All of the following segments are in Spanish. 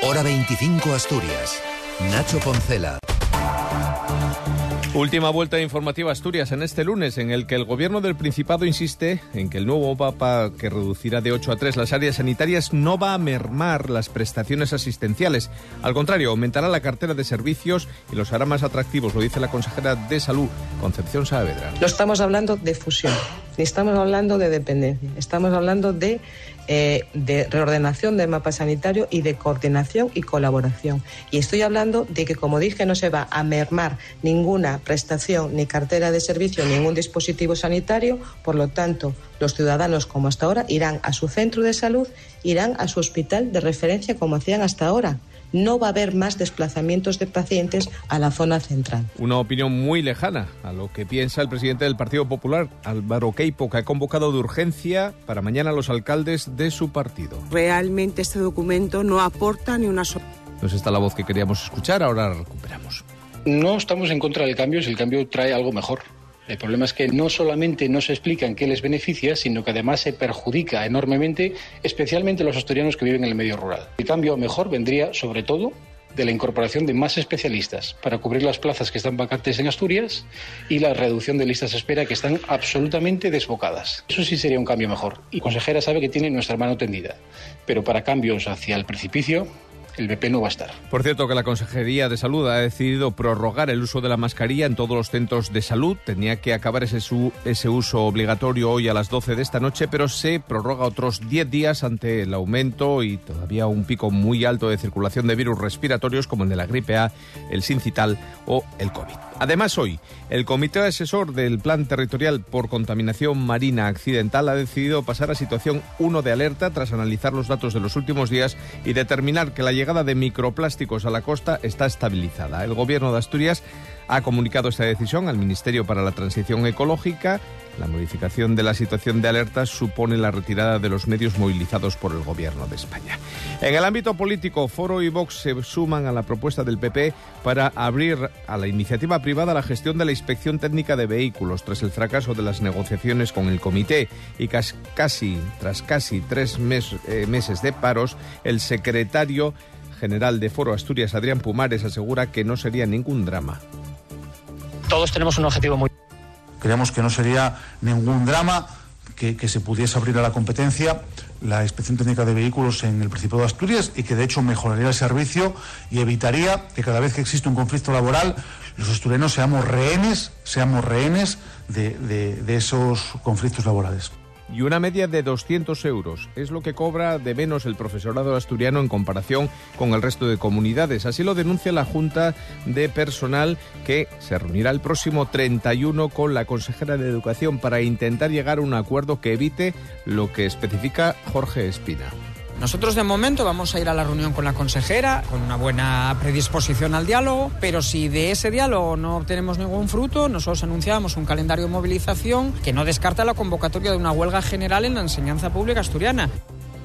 Hora 25 Asturias. Nacho Poncela. Última vuelta informativa Asturias en este lunes, en el que el gobierno del Principado insiste en que el nuevo Papa, que reducirá de 8 a 3 las áreas sanitarias, no va a mermar las prestaciones asistenciales. Al contrario, aumentará la cartera de servicios y los hará más atractivos, lo dice la consejera de Salud, Concepción Saavedra. No estamos hablando de fusión, ni estamos hablando de dependencia, estamos hablando de eh, de reordenación del mapa sanitario y de coordinación y colaboración. Y estoy hablando de que, como dije, no se va a mermar ninguna prestación ni cartera de servicio, ningún dispositivo sanitario. Por lo tanto, los ciudadanos, como hasta ahora, irán a su centro de salud, irán a su hospital de referencia, como hacían hasta ahora no va a haber más desplazamientos de pacientes a la zona central. Una opinión muy lejana a lo que piensa el presidente del Partido Popular, Álvaro Queipo, que ha convocado de urgencia para mañana a los alcaldes de su partido. Realmente este documento no aporta ni una sola. Nos está la voz que queríamos escuchar, ahora la recuperamos. No estamos en contra del cambio si el cambio trae algo mejor. El problema es que no solamente no se explica en qué les beneficia, sino que además se perjudica enormemente, especialmente los asturianos que viven en el medio rural. El cambio mejor vendría, sobre todo, de la incorporación de más especialistas para cubrir las plazas que están vacantes en Asturias y la reducción de listas de espera que están absolutamente desbocadas. Eso sí sería un cambio mejor. Y consejera sabe que tiene nuestra mano tendida. Pero para cambios hacia el precipicio, el BP no va a estar. Por cierto, que la Consejería de Salud ha decidido prorrogar el uso de la mascarilla en todos los centros de salud. Tenía que acabar ese, ese uso obligatorio hoy a las 12 de esta noche, pero se prorroga otros 10 días ante el aumento y todavía un pico muy alto de circulación de virus respiratorios como el de la gripe A, el sincital o el COVID. Además, hoy, el Comité Asesor del Plan Territorial por Contaminación Marina Accidental ha decidido pasar a situación 1 de alerta tras analizar los datos de los últimos días y determinar que la llegada de microplásticos a la costa está estabilizada. El Gobierno de Asturias ha comunicado esta decisión al Ministerio para la Transición Ecológica. La modificación de la situación de alerta supone la retirada de los medios movilizados por el Gobierno de España. En el ámbito político, Foro y Vox se suman a la propuesta del PP para abrir a la iniciativa privada la gestión de la inspección técnica de vehículos tras el fracaso de las negociaciones con el comité y casi, tras casi tres eh, meses de paros, el secretario general de Foro Asturias, Adrián Pumares, asegura que no sería ningún drama todos tenemos un objetivo muy. Creemos que no sería ningún drama que, se pudiese abrir a la competencia la inspección técnica de vehículos en el Principado de Asturias y que de hecho mejoraría el servicio y evitaría que cada vez que existe un conflicto laboral los asturianos seamos rehenes, seamos rehenes de esos conflictos laborales y una media de 200 euros. Es lo que cobra de menos el profesorado asturiano en comparación con el resto de comunidades. Así lo denuncia la Junta de Personal que se reunirá el próximo 31 con la consejera de Educación para intentar llegar a un acuerdo que evite lo que especifica Jorge Espina. Nosotros de momento vamos a ir a la reunión con la consejera con una buena predisposición al diálogo, pero si de ese diálogo no obtenemos ningún fruto, nosotros anunciamos un calendario de movilización que no descarta la convocatoria de una huelga general en la enseñanza pública asturiana.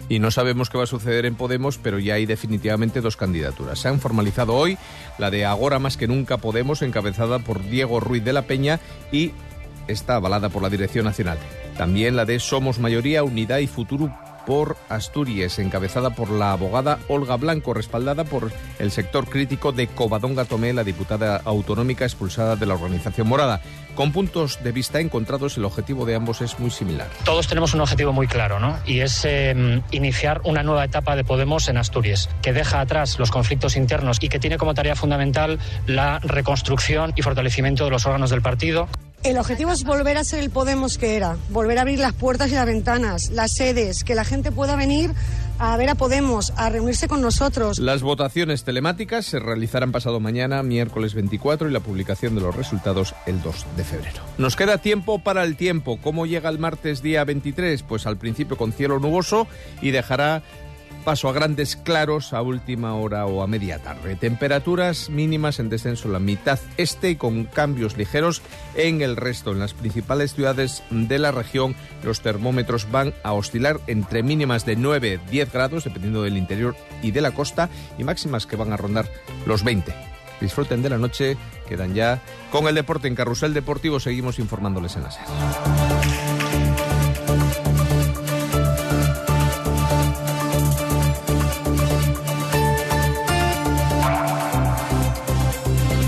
Y no sabemos qué va a suceder en Podemos, pero ya hay definitivamente dos candidaturas. Se han formalizado hoy la de Agora más que nunca Podemos, encabezada por Diego Ruiz de la Peña y está avalada por la Dirección Nacional. También la de Somos Mayoría, Unidad y Futuro por Asturias, encabezada por la abogada Olga Blanco, respaldada por el sector crítico de Covadonga Tomé, la diputada autonómica expulsada de la organización morada. Con puntos de vista encontrados, el objetivo de ambos es muy similar. Todos tenemos un objetivo muy claro, ¿no? Y es em, iniciar una nueva etapa de Podemos en Asturias, que deja atrás los conflictos internos y que tiene como tarea fundamental la reconstrucción y fortalecimiento de los órganos del partido. El objetivo es volver a ser el Podemos que era, volver a abrir las puertas y las ventanas, las sedes, que la gente pueda venir a ver a Podemos, a reunirse con nosotros. Las votaciones telemáticas se realizarán pasado mañana, miércoles 24, y la publicación de los resultados el 2 de febrero. Nos queda tiempo para el tiempo. ¿Cómo llega el martes día 23? Pues al principio con cielo nuboso y dejará paso a grandes claros a última hora o a media tarde. Temperaturas mínimas en descenso en la mitad este y con cambios ligeros en el resto. En las principales ciudades de la región los termómetros van a oscilar entre mínimas de 9-10 grados, dependiendo del interior y de la costa, y máximas que van a rondar los 20. Disfruten de la noche, quedan ya con el deporte en Carrusel Deportivo, seguimos informándoles en la serie.